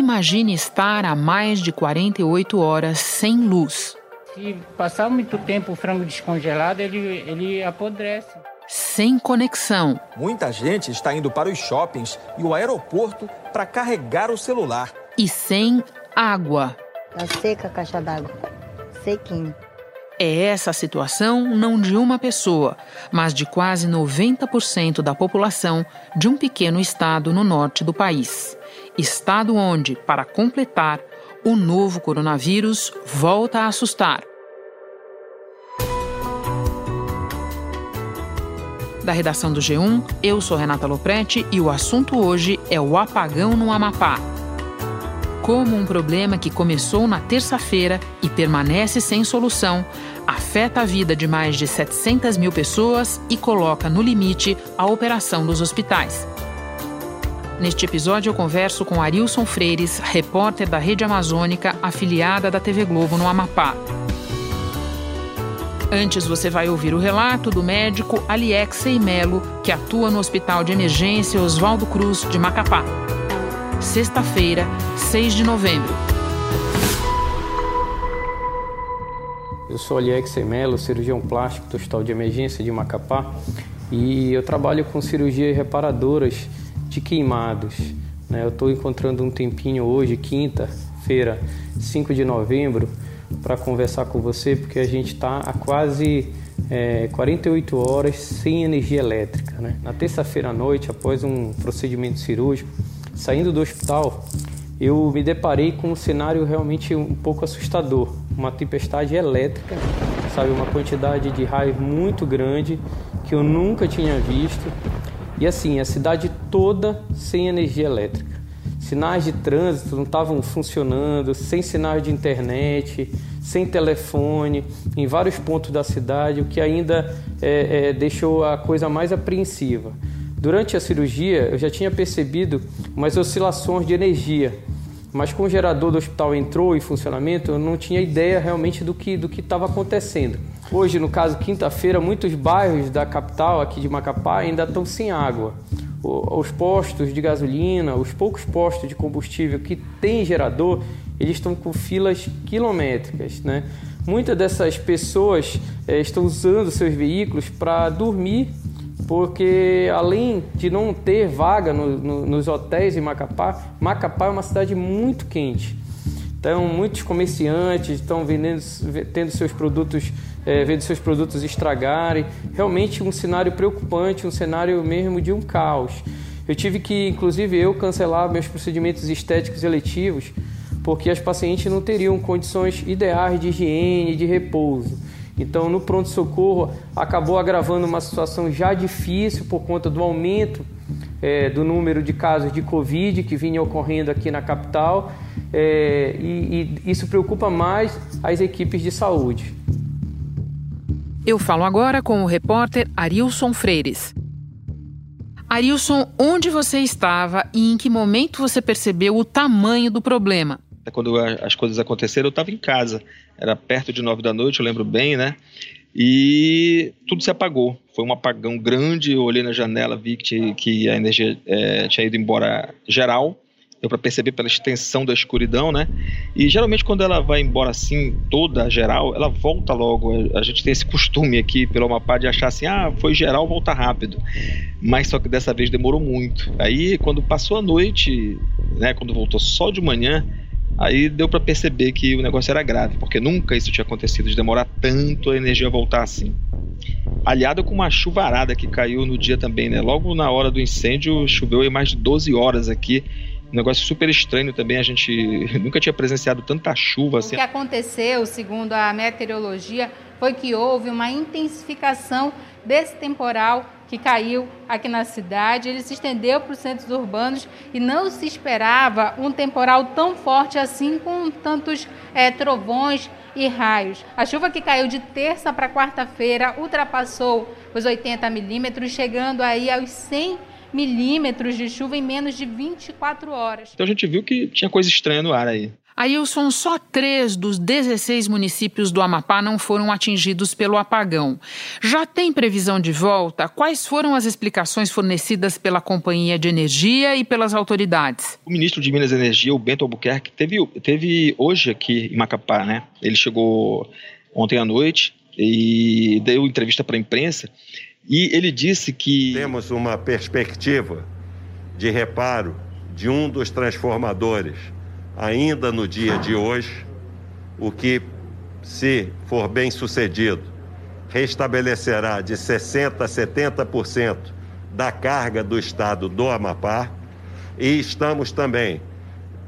Imagine estar há mais de 48 horas sem luz. Se passar muito tempo o frango descongelado, ele, ele apodrece. Sem conexão. Muita gente está indo para os shoppings e o aeroporto para carregar o celular. E sem água. Tá seca a caixa d'água. Sequinho. É essa a situação não de uma pessoa, mas de quase 90% da população de um pequeno estado no norte do país. Estado onde, para completar, o novo coronavírus volta a assustar. Da redação do G1, eu sou Renata Loprete e o assunto hoje é o apagão no Amapá. Como um problema que começou na terça-feira e permanece sem solução, afeta a vida de mais de 700 mil pessoas e coloca no limite a operação dos hospitais. Neste episódio, eu converso com Arilson Freires, repórter da Rede Amazônica, afiliada da TV Globo no Amapá. Antes, você vai ouvir o relato do médico Aliexei Melo, que atua no Hospital de Emergência Oswaldo Cruz, de Macapá. Sexta-feira, 6 de novembro. Eu sou Aliexei Melo, cirurgião plástico do Hospital de Emergência de Macapá e eu trabalho com cirurgias reparadoras de queimados. Né? Eu estou encontrando um tempinho hoje, quinta-feira, 5 de novembro, para conversar com você, porque a gente está há quase é, 48 horas sem energia elétrica. Né? Na terça-feira à noite, após um procedimento cirúrgico, saindo do hospital, eu me deparei com um cenário realmente um pouco assustador. Uma tempestade elétrica, sabe, uma quantidade de raios muito grande que eu nunca tinha visto. E assim, a cidade toda sem energia elétrica. Sinais de trânsito não estavam funcionando, sem sinais de internet, sem telefone, em vários pontos da cidade, o que ainda é, é, deixou a coisa mais apreensiva. Durante a cirurgia, eu já tinha percebido umas oscilações de energia, mas com o gerador do hospital entrou em funcionamento, eu não tinha ideia realmente do que do que estava acontecendo. Hoje, no caso, quinta-feira, muitos bairros da capital aqui de Macapá ainda estão sem água. Os postos de gasolina, os poucos postos de combustível que tem gerador, eles estão com filas quilométricas, né? Muitas dessas pessoas é, estão usando seus veículos para dormir, porque além de não ter vaga no, no, nos hotéis em Macapá, Macapá é uma cidade muito quente. Então, muitos comerciantes estão vendendo, tendo seus produtos é, vendo seus produtos estragarem. Realmente um cenário preocupante, um cenário mesmo de um caos. Eu tive que, inclusive, eu cancelar meus procedimentos estéticos eletivos porque as pacientes não teriam condições ideais de higiene de repouso. Então, no pronto-socorro, acabou agravando uma situação já difícil por conta do aumento é, do número de casos de Covid que vinha ocorrendo aqui na capital, é, e, e isso preocupa mais as equipes de saúde. Eu falo agora com o repórter Arilson Freires. Arilson, onde você estava e em que momento você percebeu o tamanho do problema? Quando as coisas aconteceram, eu estava em casa. Era perto de nove da noite, eu lembro bem, né? E tudo se apagou. Foi um apagão grande. Eu olhei na janela, vi que, que a energia é, tinha ido embora geral deu para perceber pela extensão da escuridão, né? E geralmente quando ela vai embora assim, toda geral, ela volta logo. A gente tem esse costume aqui pelo Amapá de achar assim, ah, foi geral, volta rápido. Mas só que dessa vez demorou muito. Aí quando passou a noite, né, quando voltou só de manhã, aí deu para perceber que o negócio era grave, porque nunca isso tinha acontecido de demorar tanto a energia voltar assim. Aliado com uma chuvarada que caiu no dia também, né? Logo na hora do incêndio, choveu aí mais de 12 horas aqui um negócio super estranho também, a gente nunca tinha presenciado tanta chuva. Assim. O que aconteceu, segundo a meteorologia, foi que houve uma intensificação desse temporal que caiu aqui na cidade. Ele se estendeu para os centros urbanos e não se esperava um temporal tão forte assim, com tantos é, trovões e raios. A chuva que caiu de terça para quarta-feira ultrapassou os 80 milímetros, chegando aí aos 100 milímetros de chuva em menos de 24 horas. Então a gente viu que tinha coisa estranha no ar aí. Ailson, só três dos 16 municípios do Amapá não foram atingidos pelo apagão. Já tem previsão de volta? Quais foram as explicações fornecidas pela Companhia de Energia e pelas autoridades? O ministro de Minas e Energia, o Bento Albuquerque, teve, teve hoje aqui em Macapá, né? Ele chegou ontem à noite e deu entrevista para a imprensa e ele disse que. Temos uma perspectiva de reparo de um dos transformadores ainda no dia de hoje, o que, se for bem sucedido, restabelecerá de 60% a 70% da carga do estado do Amapá. E estamos também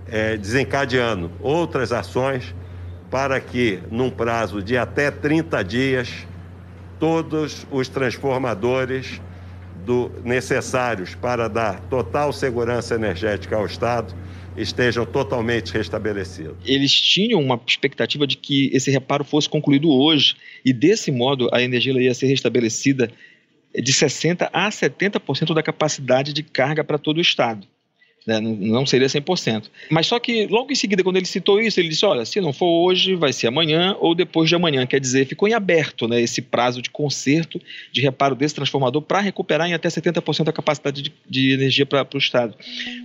é, desencadeando outras ações para que, num prazo de até 30 dias, todos os transformadores do, necessários para dar total segurança energética ao Estado estejam totalmente restabelecidos. Eles tinham uma expectativa de que esse reparo fosse concluído hoje e desse modo a energia ia ser restabelecida de 60 a 70% da capacidade de carga para todo o estado. Né? Não seria 100%. Mas só que logo em seguida, quando ele citou isso, ele disse: olha, se não for hoje, vai ser amanhã ou depois de amanhã. Quer dizer, ficou em aberto né, esse prazo de conserto, de reparo desse transformador para recuperar em até 70% a capacidade de, de energia para o Estado.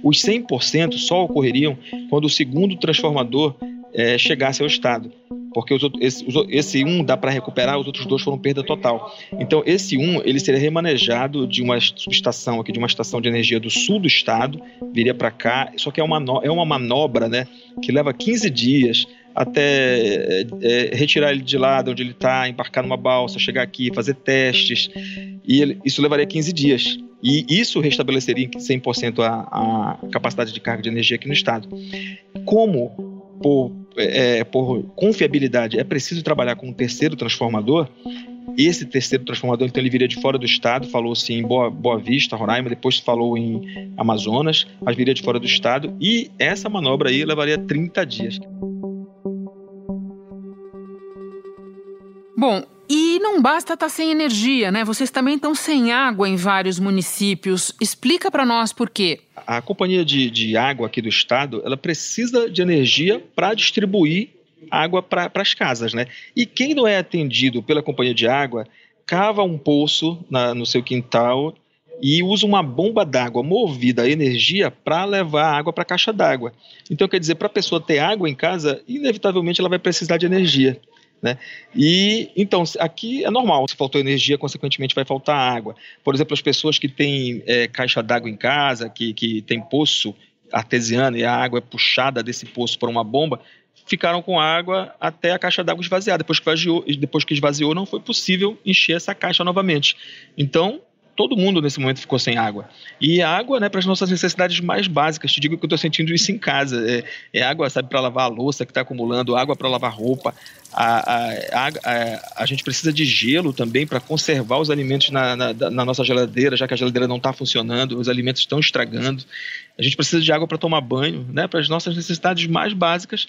Os 100% só ocorreriam quando o segundo transformador é, chegasse ao Estado porque os, esse, esse um dá para recuperar, os outros dois foram perda total. Então, esse um ele seria remanejado de uma subestação aqui, de uma estação de energia do sul do estado, viria para cá, só que é uma, é uma manobra né, que leva 15 dias até é, é, retirar ele de lá de onde ele está, embarcar numa balsa, chegar aqui, fazer testes, e ele, isso levaria 15 dias. E isso restabeleceria 100% a, a capacidade de carga de energia aqui no estado. Como por, é, por confiabilidade é preciso trabalhar com um terceiro transformador, esse terceiro transformador, então, ele viria de fora do estado, falou-se em Boa, Boa Vista, Roraima, depois falou em Amazonas, mas viria de fora do estado, e essa manobra aí levaria 30 dias. Bom, e não basta estar tá sem energia, né? Vocês também estão sem água em vários municípios. Explica para nós por quê. A companhia de, de água aqui do estado, ela precisa de energia para distribuir água para as casas, né? E quem não é atendido pela companhia de água, cava um poço na, no seu quintal e usa uma bomba d'água movida a energia para levar água para a caixa d'água. Então, quer dizer, para a pessoa ter água em casa, inevitavelmente ela vai precisar de energia. Né? E então aqui é normal, se faltou energia, consequentemente vai faltar água. Por exemplo, as pessoas que têm é, caixa d'água em casa, que, que tem poço artesiano e a água é puxada desse poço para uma bomba, ficaram com água até a caixa d'água esvaziar. Depois que, esvaziou, depois que esvaziou, não foi possível encher essa caixa novamente. Então, todo mundo nesse momento ficou sem água. E água, né, para as nossas necessidades mais básicas. Te digo que eu estou sentindo isso em casa. É, é água, sabe, para lavar a louça que está acumulando, água para lavar roupa. A, a, a, a, gente precisa de gelo também para conservar os alimentos na, na, na, nossa geladeira, já que a geladeira não está funcionando, os alimentos estão estragando. A gente precisa de água para tomar banho, né, para as nossas necessidades mais básicas.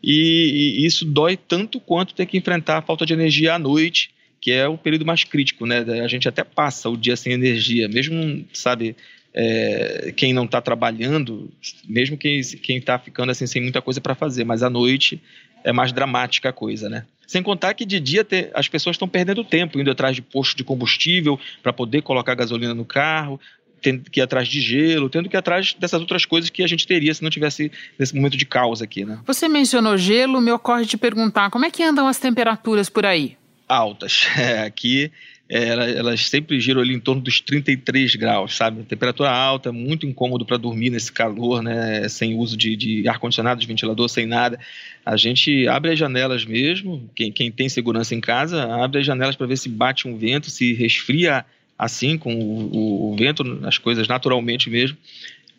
E, e isso dói tanto quanto ter que enfrentar a falta de energia à noite que é o período mais crítico, né? A gente até passa o dia sem energia, mesmo, sabe, é, quem não está trabalhando, mesmo quem está ficando assim sem muita coisa para fazer, mas à noite é mais dramática a coisa, né? Sem contar que de dia te, as pessoas estão perdendo tempo, indo atrás de posto de combustível para poder colocar gasolina no carro, tendo que ir atrás de gelo, tendo que ir atrás dessas outras coisas que a gente teria se não tivesse nesse momento de caos aqui, né? Você mencionou gelo, me ocorre te perguntar como é que andam as temperaturas por aí? Altas. É, aqui é, elas sempre giram ali em torno dos 33 graus, sabe? Temperatura alta, muito incômodo para dormir nesse calor, né? Sem uso de, de ar-condicionado, de ventilador, sem nada. A gente abre as janelas mesmo, quem, quem tem segurança em casa, abre as janelas para ver se bate um vento, se resfria assim, com o, o, o vento, as coisas naturalmente mesmo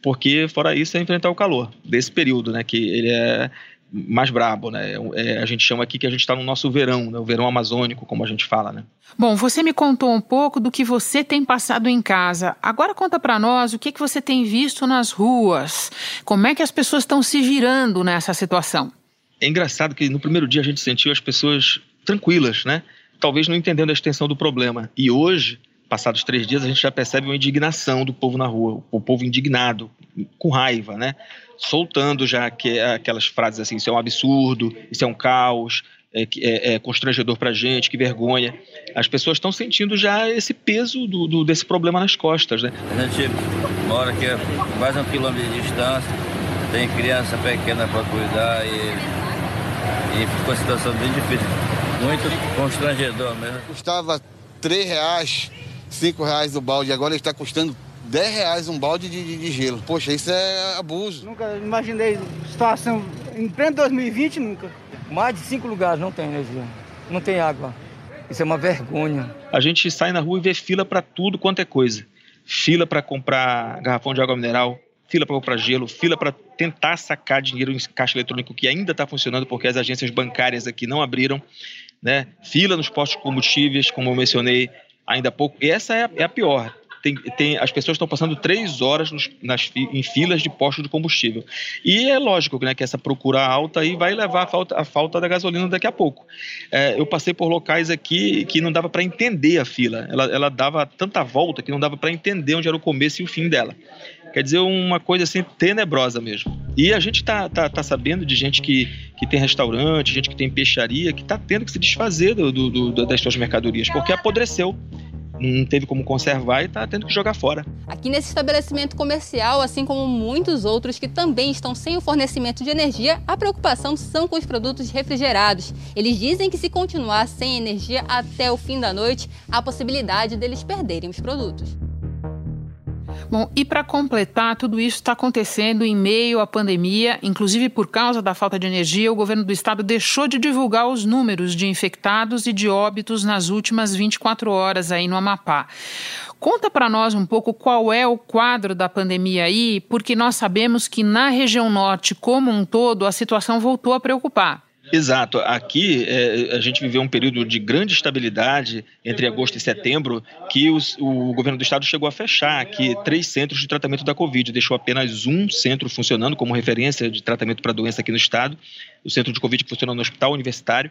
porque fora isso é enfrentar o calor desse período, né? Que ele é mais brabo, né? É, a gente chama aqui que a gente está no nosso verão, né? o verão amazônico, como a gente fala, né? Bom, você me contou um pouco do que você tem passado em casa. Agora conta para nós o que, que você tem visto nas ruas. Como é que as pessoas estão se virando nessa situação? É engraçado que no primeiro dia a gente sentiu as pessoas tranquilas, né? Talvez não entendendo a extensão do problema. E hoje passados três dias, a gente já percebe uma indignação do povo na rua, o povo indignado, com raiva, né? Soltando já que, aquelas frases assim: isso é um absurdo, isso é um caos, é, é, é constrangedor para a gente, que vergonha. As pessoas estão sentindo já esse peso do, do, desse problema nas costas, né? A gente mora aqui a quase um quilômetro de distância, tem criança pequena para cuidar e, e ficou uma situação bem difícil, muito constrangedor mesmo. Custava três reais cinco reais o balde, agora ele está custando 10 reais um balde de, de, de, gelo. Poxa, isso é abuso. Nunca imaginei situação, em pleno 2020, nunca. Mais de cinco lugares não tem energia, não tem água. Isso é uma vergonha. A gente sai na rua e vê fila para tudo quanto é coisa. Fila para comprar garrafão de água mineral, fila para comprar gelo, fila para tentar sacar dinheiro em caixa eletrônico que ainda está funcionando porque as agências bancárias aqui não abriram, né? Fila nos postos de combustíveis, como eu mencionei, ainda há pouco. E essa é a, é a pior. Tem, tem, as pessoas estão passando três horas nos, nas, em filas de postos de combustível. E é lógico né, que essa procura alta aí vai levar a falta, a falta da gasolina daqui a pouco. É, eu passei por locais aqui que não dava para entender a fila. Ela, ela dava tanta volta que não dava para entender onde era o começo e o fim dela. Quer dizer, uma coisa assim tenebrosa mesmo. E a gente tá, tá, tá sabendo de gente que, que tem restaurante, gente que tem peixaria, que está tendo que se desfazer do, do, do, das suas mercadorias, porque apodreceu não teve como conservar e está tendo que jogar fora. Aqui nesse estabelecimento comercial, assim como muitos outros que também estão sem o fornecimento de energia, a preocupação são com os produtos refrigerados. Eles dizem que se continuar sem energia até o fim da noite, há possibilidade deles perderem os produtos. Bom, e para completar, tudo isso está acontecendo em meio à pandemia, inclusive por causa da falta de energia, o governo do estado deixou de divulgar os números de infectados e de óbitos nas últimas 24 horas aí no Amapá. Conta para nós um pouco qual é o quadro da pandemia aí, porque nós sabemos que na região norte como um todo a situação voltou a preocupar. Exato. Aqui é, a gente viveu um período de grande estabilidade entre agosto e setembro, que os, o governo do estado chegou a fechar aqui três centros de tratamento da Covid, deixou apenas um centro funcionando como referência de tratamento para a doença aqui no estado, o centro de Covid que funciona no Hospital Universitário.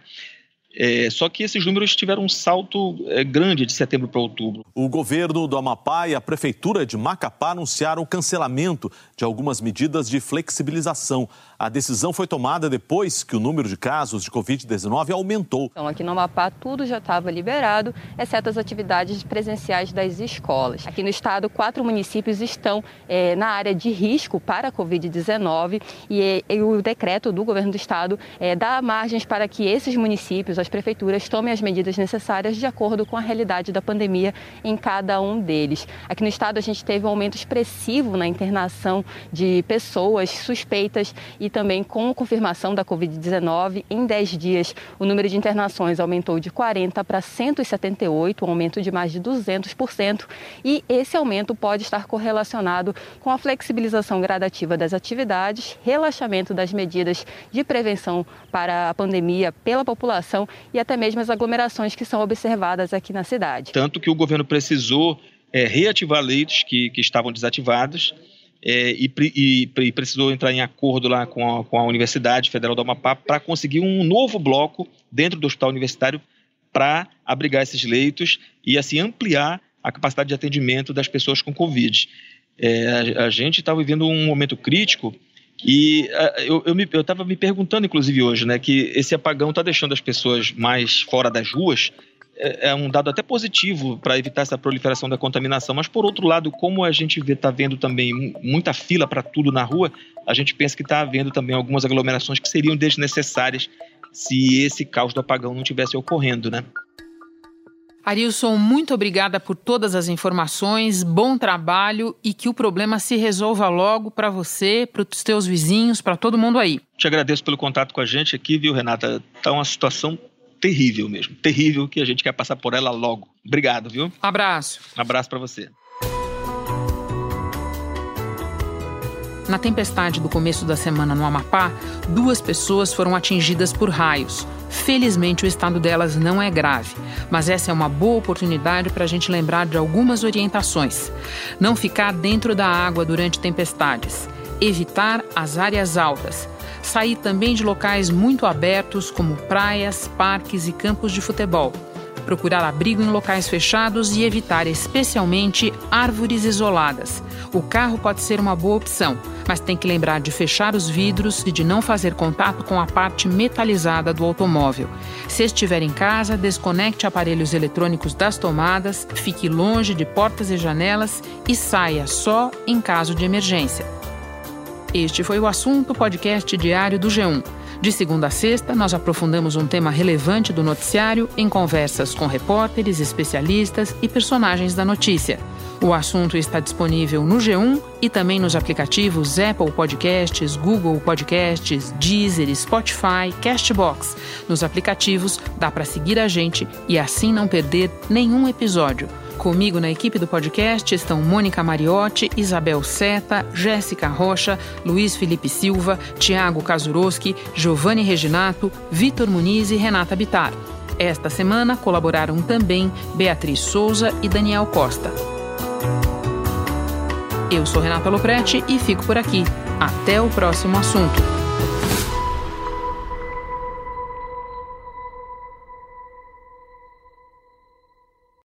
É, só que esses números tiveram um salto é, grande de setembro para outubro. O governo do Amapá e a prefeitura de Macapá anunciaram o cancelamento de algumas medidas de flexibilização. A decisão foi tomada depois que o número de casos de Covid-19 aumentou. Então, aqui no Amapá, tudo já estava liberado, exceto as atividades presenciais das escolas. Aqui no estado, quatro municípios estão é, na área de risco para a Covid-19 e, e, o decreto do governo do estado é, dá margens para que esses municípios, as prefeituras, tomem as medidas necessárias de acordo com a realidade da pandemia em cada um deles. Aqui no estado, a gente teve um aumento expressivo na internação de pessoas suspeitas e também com confirmação da Covid-19, em 10 dias o número de internações aumentou de 40 para 178, um aumento de mais de 200%, e esse aumento pode estar correlacionado com a flexibilização gradativa das atividades, relaxamento das medidas de prevenção para a pandemia pela população e até mesmo as aglomerações que são observadas aqui na cidade. Tanto que o governo precisou é, reativar leitos que, que estavam desativados é, e, e, e, precisou entrar em acordo lá com a, com a Universidade Federal do Amapá para conseguir um novo bloco dentro do hospital universitário para abrigar esses leitos e assim ampliar a capacidade de atendimento das pessoas com Covid. É, a, a, gente está vivendo um momento crítico e eu estava me, me perguntando, inclusive hoje, né, que esse apagão está deixando as pessoas mais fora das ruas é, é um dado até positivo para evitar essa proliferação da contaminação, mas por outro lado, como a gente está vendo também muita fila para tudo na rua, a gente pensa que está havendo também algumas aglomerações que seriam desnecessárias se esse caos do apagão não tivesse ocorrendo, né? Arilson, muito obrigada por todas as informações, bom trabalho e que o problema se resolva logo para você, para os teus vizinhos, para todo mundo aí. Te agradeço pelo contato com a gente aqui, viu, Renata? Está uma situação terrível mesmo. Terrível que a gente quer passar por ela logo. Obrigado, viu? Abraço. Abraço para você. Na tempestade do começo da semana no Amapá, duas pessoas foram atingidas por raios. Felizmente, o estado delas não é grave, mas essa é uma boa oportunidade para a gente lembrar de algumas orientações. Não ficar dentro da água durante tempestades, evitar as áreas altas sair também de locais muito abertos, como praias, parques e campos de futebol. Procurar abrigo em locais fechados e evitar especialmente árvores isoladas. O carro pode ser uma boa opção, mas tem que lembrar de fechar os vidros e de não fazer contato com a parte metalizada do automóvel. Se estiver em casa, desconecte aparelhos eletrônicos das tomadas, fique longe de portas e janelas e saia só em caso de emergência. Este foi o assunto podcast diário do G1. De segunda a sexta, nós aprofundamos um tema relevante do noticiário em conversas com repórteres, especialistas e personagens da notícia. O assunto está disponível no G1 e também nos aplicativos Apple Podcasts, Google Podcasts, Deezer, Spotify, Castbox. Nos aplicativos dá para seguir a gente e assim não perder nenhum episódio. Comigo na equipe do podcast estão Mônica Mariotti, Isabel Seta, Jéssica Rocha, Luiz Felipe Silva, Tiago Kazuroski, Giovanni Reginato, Vitor Muniz e Renata Bitar. Esta semana colaboraram também Beatriz Souza e Daniel Costa. Eu sou Renata Loprete e fico por aqui. Até o próximo assunto.